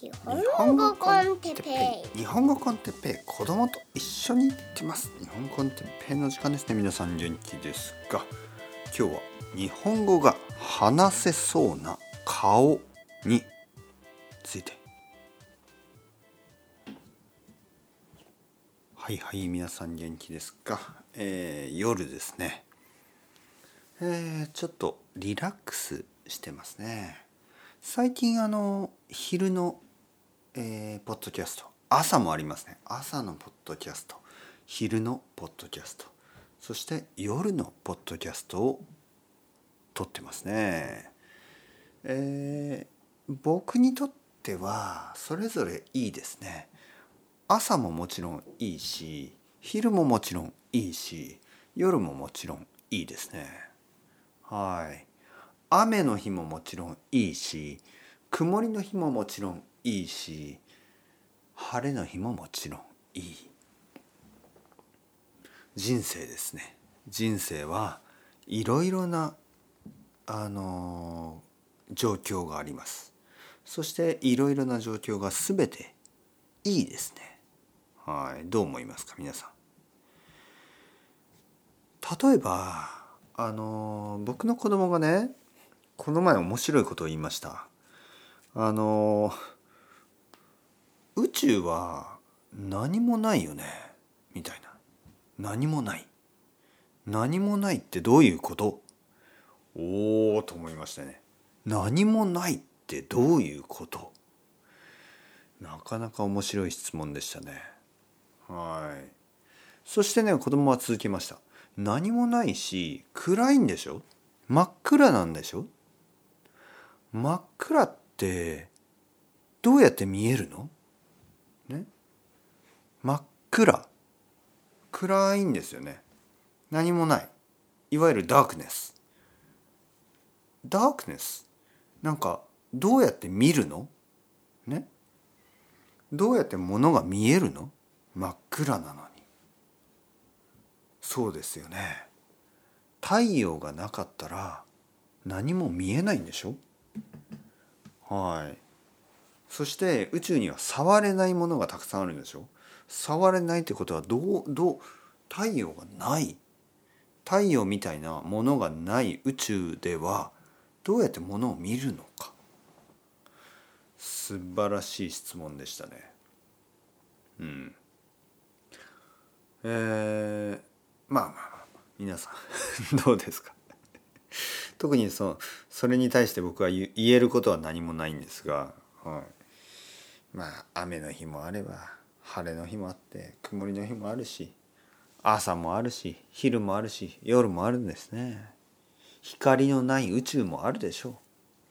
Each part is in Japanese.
日本語コンテッペイ。日本語コンテッペイ。子供と一緒に行ってます。日本語コンテッペイ。の時間ですね皆さん元気ですか今日は日本語が話せそうな顔について。はいはい皆さん元気ですか、えー、夜ですね。えー、ちょっとリラックスしてますね。最近あの昼のえー、ポッドキャスト。朝もありますね。朝のポッドキャスト。昼のポッドキャスト。そして夜のポッドキャストを撮ってますね。えー、僕にとってはそれぞれいいですね。朝ももちろんいいし昼ももちろんいいし夜ももちろんいいですね。はい。雨の日ももちろんいいし曇りの日ももちろんいいし晴れの日ももちろんいい。人生ですね。人生はいろいろなあの状況があります。そしていろいろな状況が全ていいですね。はい。どう思いますか皆さん。例えばあの僕の子供がねこの前面白いことを言いました。あの宇宙は何もないよねみたいな。何もない。何もないってどういうこと？おおと思いましたね。何もないってどういうこと？なかなか面白い質問でしたね。はい。そしてね子供は続きました。何もないし暗いんでしょ？真っ暗なんでしょ？真っ暗ってどうやって見えるの？ね？真っ暗。暗いんですよね。何もない。いわゆるダークネス。ダークネス？なんかどうやって見るの？ね？どうやって物が見えるの？真っ暗なのに。そうですよね。太陽がなかったら何も見えないんでしょ？はい。そして宇宙には触れないものがたくさんあるんでしょ？触れないってことはどうどう太陽がない。太陽みたいなものがない宇宙ではどうやってものを見るのか？素晴らしい質問でしたね。うん。えー、まあまあまあ皆さん どうですか？特にそそれに対して僕は言えることは何もないんですが、はい、まあ雨の日もあれば晴れの日もあって曇りの日もあるし朝もあるし昼もあるし夜もあるんですね。光のない宇宙もあるでしょ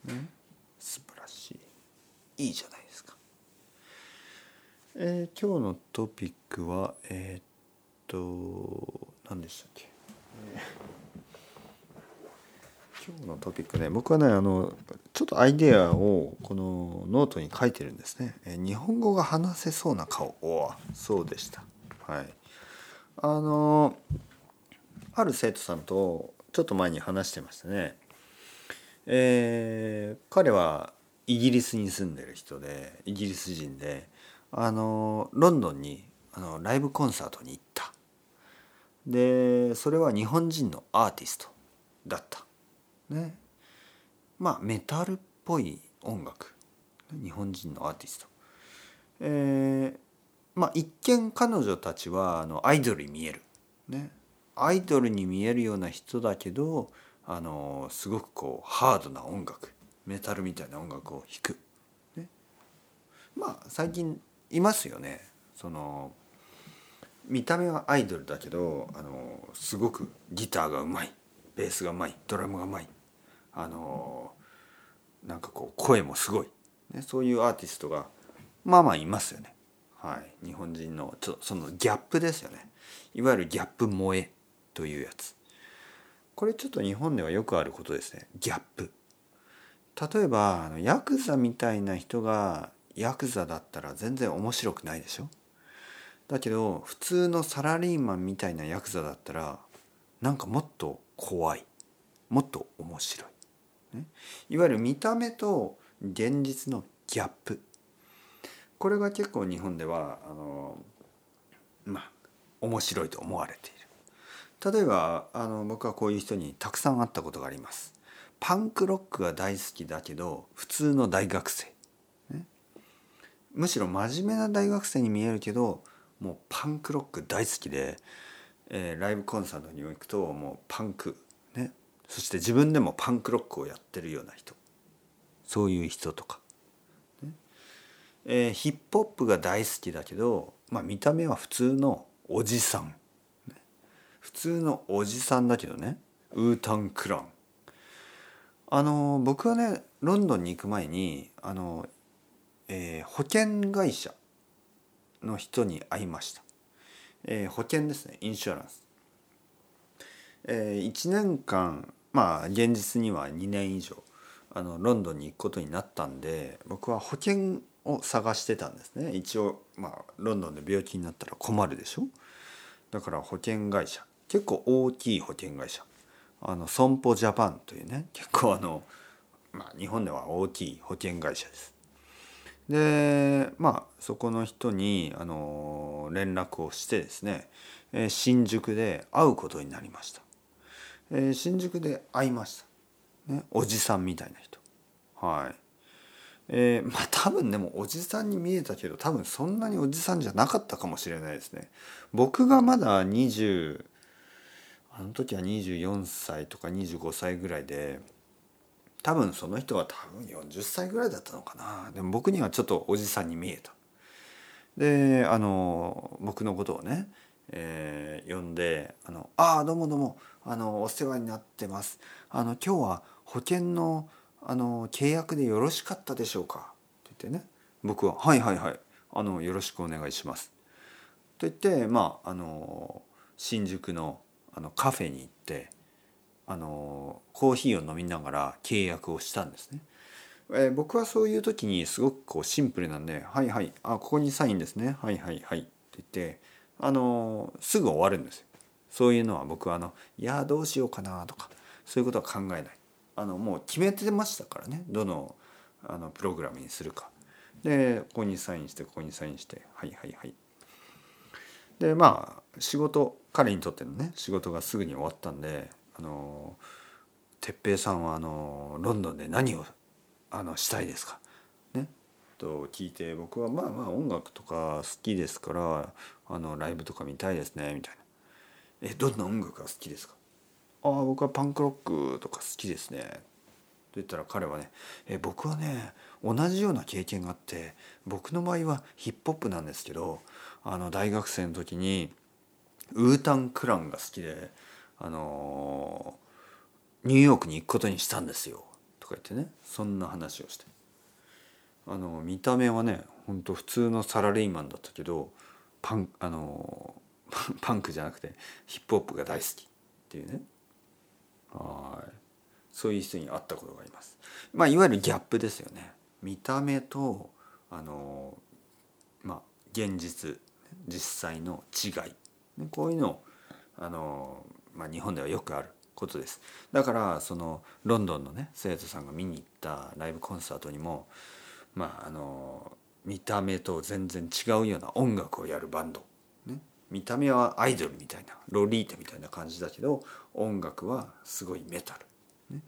う、ね、素晴らしい。いいじゃないですか。えー、今日のトピックはえー、っと何でしたっけ、今日のトピックね僕はねあのちょっとアイデアをこのノートに書いてるんですね。え日本語が話せそうな顔おそうでした。はい。あのある生徒さんとちょっと前に話してましたね。えー、彼はイギリスに住んでる人でイギリス人であのロンドンにあのライブコンサートに行った。でそれは日本人のアーティストだった。ね。まあメタルっぽい音楽。日本人のアーティスト。えー、まあ一見彼女たちはあのアイドルに見える。ね。アイドルに見えるような人だけどあのすごくこうハードな音楽。メタルみたいな音楽を弾く、ね、まあ最近いますよね。その見た目はアイドルだけどあのすごくギターがうまい。ベースがうまい。ドラムがうまい。あのなんかこう声もすごい、ね、そういうアーティストがまあまあいますよね。はい、日本人のちょそのギャップですよね。いわゆるギャップ萌えというやつ。これちょっと日本ではよくあることですね。ギャップ。例えばあのヤクザみたいな人がヤクザだったら全然面白くないでしょ？だけど普通のサラリーマンみたいなヤクザだったらなんかもっと怖い。もっと面白い。ね、いわゆる見た目と現実のギャップ。これが結構日本ではあのまあ面白いと思われている。例えばあの僕はこういう人にたくさん会ったことがあります。パンクロックが大好きだけど普通の大学生、ね、むしろ真面目な大学生に見えるけどもうパンクロック大好きで、えー、ライブコンサートに行くともうパンクそして自分でもパンクロックをやってるような人。そういう人とか、ね。えー、ヒップホップが大好きだけど、まあ、見た目は普通のおじさん、ね、普通のおじさんだけどね。ウータン・クラン。あの僕はねロンドンに行く前にあの、えー、保険会社の人に会いました、えー、保険ですね。インシュアランス、えー、1年間まあ現実には2年以上あのロンドンに行くことになったんで僕は保険を探してたんですね一応まあロンドンで病気になったら困るでしょだから保険会社結構大きい保険会社あの損保ジャパンというね結構あの、まあ、日本では大きい保険会社です。でまあそこの人にあの連絡をしてですね新宿で会うことになりました。えー、新宿で会いました、ね、おじさんみたいな人。はい。えー、まあ多分でもおじさんに見えたけど多分そんなにおじさんじゃなかったかもしれないですね。僕がまだ20あの時は24歳とか25歳ぐらいで多分その人は多分40歳ぐらいだったのかな。でも僕にはちょっとおじさんに見えた。であの僕のことをね、えー、呼んで「あのあどうもどうもあのお世話になってます。あの今日は保険のあの契約でよろしかったでしょうか?」って言ってね。僕は「はいはいはい。あのよろしくお願いします」と言ってまああの新宿のあのカフェに行ってあのコーヒーを飲みながら契約をしたんですね。えー、僕はそういう時にすごくこうシンプルなんで「はいはいあここにサインですね。はいはいはい」って言ってあのすぐ終わるんです。そういうのは僕はあの「いやどうしようかな」とかそういうことは考えない。あのもう決めてましたからねどのあのプログラムにするか。でここにサインしてここにサインして「はいはいはい」。でまあ仕事彼にとってのね仕事がすぐに終わったんであの哲平さんはあのロンドンで何をあのしたいですか？と聞いて僕はまあまあ音楽とか好きですからあのライブとか見たいですねみたいな「えどんな音楽が好きですか?」「ああ僕はパンクロックとか好きですね」と言ったら彼はね「え僕はね同じような経験があって僕の場合はヒップホップなんですけどあの大学生の時にウータン・クランが好きであのニューヨークに行くことにしたんですよ。とか言ってねそんな話をしてあの見た目はねほんと普通のサラリーマンだったけどパンあの パンクじゃなくてヒップホップが大好きっていうね。はい。そういう人に会ったことがあります。まあいわゆるギャップですよね。見た目とあのまあ現実実際の違い。こういうのをあのまあ、日本ではよくあることです。だからそのロンドンのね生徒さんが見に行ったライブコンサートにもまああの見た目と全然違うような音楽をやるバンド、ね、見た目はアイドルみたいなロリータみたいな感じだけど音楽はすごいメタル。ね、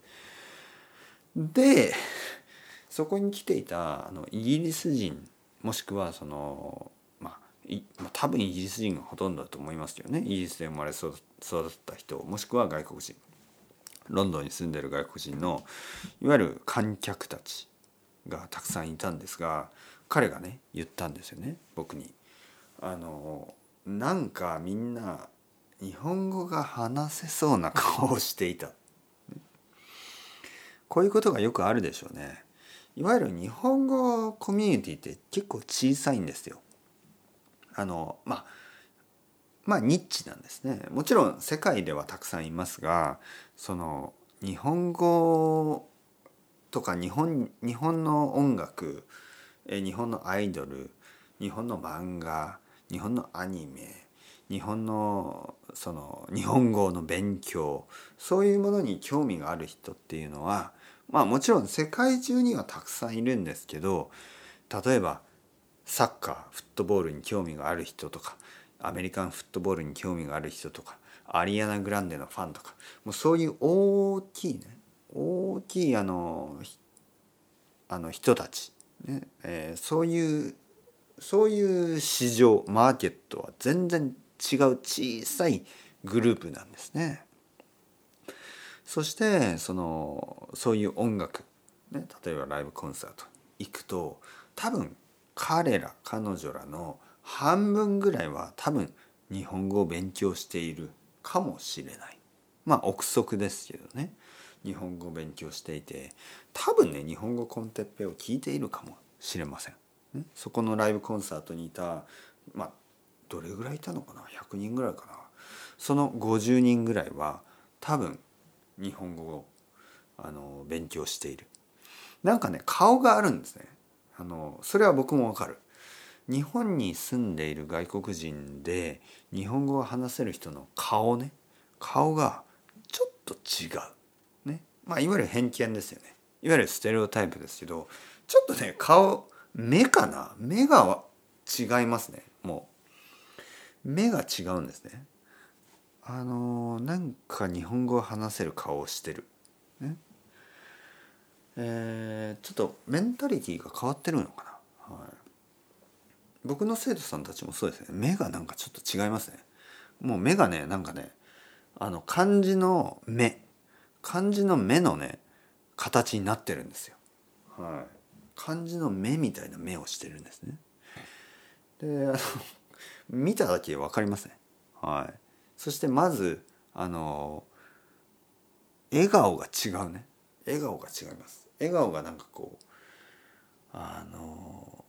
でそこに来ていたあのイギリス人もしくはそのまあ、多分イギリス人がほとんどだと思いますけどね。イギリスで生まれ育った人もしくは外国人。ロンドンに住んでる外国人のいわゆる観客たち。がたくさんいたんですが彼がね言ったんですよね僕に。あのなんかみんな日本語が話せそうな顔をしていた。こういうことがよくあるでしょうね。いわゆる日本語コミュニティって結構小さいんですよ。あのまあまあニッチなんですねもちろん世界ではたくさんいますがその日本語とか日本日本の音楽日本のアイドル日本の漫画日本のアニメ日本のその日本語の勉強そういうものに興味がある人っていうのはまあもちろん世界中にはたくさんいるんですけど例えばサッカーフットボールに興味がある人とかアメリカンフットボールに興味がある人とかアリアナ・グランデのファンとかもうそういう大きいね大きいあのあの人たち、ね。えー、そういうそういう市場マーケットは全然違う小さいグループなんですね。そしてそのそういう音楽、ね、例えばライブコンサート行くと多分彼ら彼女らの半分ぐらいは多分日本語を勉強しているかもしれない。まあ憶測ですけどね。日本語を勉強していて多分ね日本語コンテッペを聞いているかもしれません、ね、そこのライブコンサートにいたまあどれぐらいいたのかな？100人ぐらいかな？その50人ぐらいは多分日本語をあの勉強している。なんかね顔があるんですね。あのそれは僕もわかる。日本に住んでいる外国人で日本語を話せる人の顔ね顔がちょっと違う。まあいわゆる偏見ですよね。いわゆるステレオタイプですけどちょっとね顔目かな？目が違いますね。もう。目が違うんですね。あのなんか日本語を話せる顔をしてる、ね。えー、ちょっとメンタリティーが変わってるのかな、はい、僕の生徒さんたちもそうですね。目がなんかちょっと違いますね。もう目がねなんかねあの漢字の目。漢字の目のね形になってるんですよ、はい、漢字の目みたいな目をしてるんですね。であの 見ただけ分かりますねはい。そしてまずあの笑顔が違うね。笑顔が違います。笑顔がなんかこうあの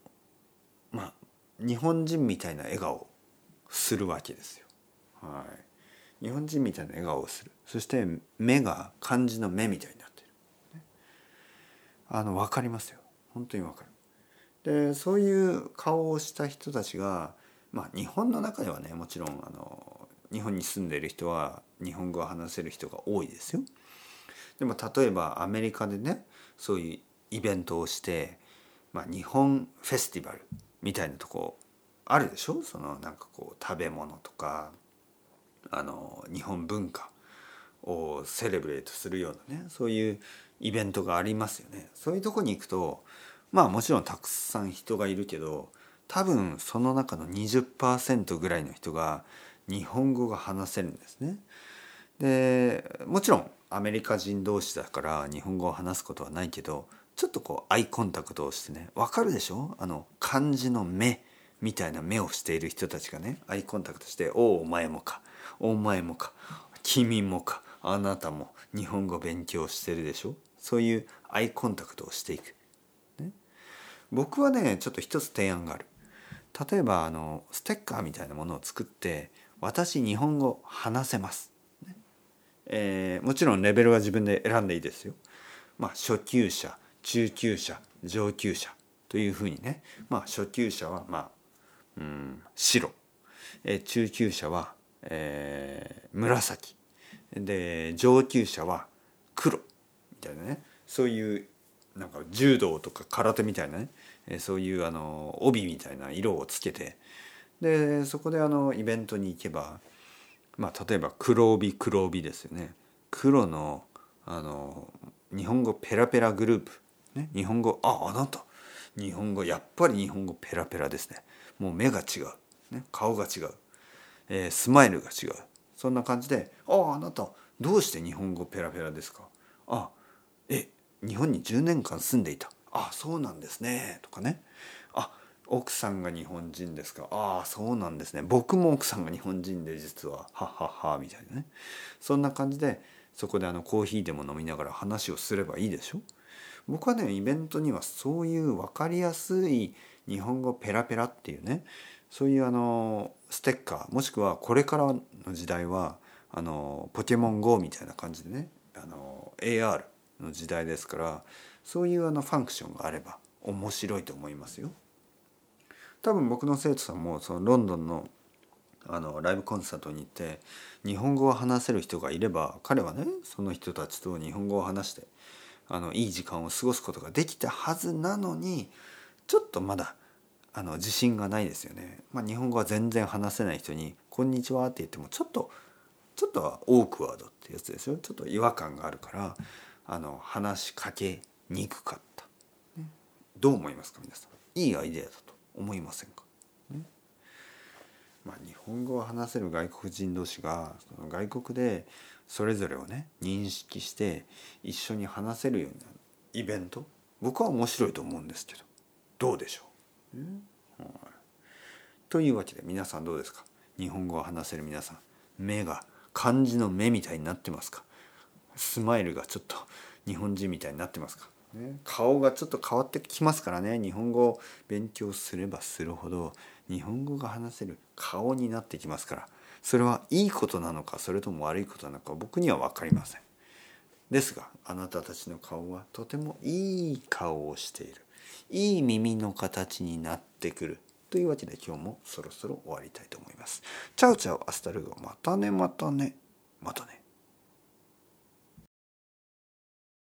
まあ日本人みたいな笑顔するわけですよ。はい、日本人みたいな笑顔をする。そして目が漢字の目みたいになってる、ね、あの分かりますよ。本当に分かる。でそういう顔をした人たちがまあ日本の中ではねもちろんあの日本に住んでいる人は日本語を話せる人が多いですよ。でも例えばアメリカでねそういうイベントをして、まあ、日本フェスティバルみたいなとこあるでしょ？そのなんかこう食べ物とかあの日本文化をセレブレートするようなねそういうイベントがありますよね。そういうとこに行くとまあもちろんたくさん人がいるけど多分その中の20%ぐらいの人が日本語が話せるんですね。でもちろんアメリカ人同士だから日本語を話すことはないけどちょっとこうアイコンタクトをしてね分かるでしょ？あの漢字の目みたいな目をしている人たちがねアイコンタクトして「おおお前もかお前もか君もかあなたも日本語勉強してるでしょ」そういうアイコンタクトをしていく。ね、僕はねちょっと一つ提案がある。例えばあのステッカーみたいなものを作って私日本語話せます、えー、もちろんレベルは自分で選んでいいですよ。まあ、初級者中級者上級者というふうにね、まあ、初級者はまあ、うん、白、えー、中級者は、えー、紫。で上級者は黒。みたいなね。そういうなんか柔道とか空手みたいなね。えそういうあの帯みたいな色をつけて。でそこであのイベントに行けば、まあ、例えば黒帯黒帯ですよね。黒のあの日本語ペラペラグループ、ね、日本語ああなた。日本語やっぱり日本語ペラペラですね。もう目が違う、ね、顔が違う、えー、スマイルが違う。そんな感じで「あああなたどうして日本語ペラペラですか?」「あえ日本に10年間住んでいた」「あそうなんですね」とかね「あ奥さんが日本人ですか？ああそうなんですね。僕も奥さんが日本人で実は。はははみたいなね。そんな感じでそこであのコーヒーでも飲みながら話をすればいいでしょ？僕はねイベントにはそういう分かりやすい日本語ペラペラっていうねそういうあのステッカーもしくはこれからの時代はあのポケモン GO みたいな感じでねあの AR の時代ですからそういうあのファンクションがあれば面白いと思いますよ。多分僕の生徒さんもそのロンドンのあのライブコンサートに行って日本語を話せる人がいれば彼はねその人たちと日本語を話してあのいい時間を過ごすことができたはずなのにちょっとまだあの自信がないですよね。まあ、日本語は全然話せない人に「こんにちは」って言ってもちょっとちょっとはオークワードってやつですよ。ちょっと違和感があるからあの話しかけにくかった、ね、どう思いますか皆さん？いいアイデアだと思いませんか、ね。まあ、日本語を話せる外国人同士がその外国でそれぞれをね認識して一緒に話せるようなイベント？僕は面白いと思うんですけどどうでしょう、はい、というわけで皆さんどうですか？日本語を話せる皆さん目が漢字の目みたいになってますか？スマイルがちょっと日本人みたいになってますか、ね、顔がちょっと変わってきますからね。日本語を勉強すればするほど日本語が話せる顔になってきますから。それはいいことなのかそれとも悪いことなのか僕には分かりません。ですがあなたたちの顔はとてもいい顔をしている。いい耳の形になってくるというわけで今日もそろそろ終わりたいと思います。チャウチャウアスタルゴまたねまたねまたね。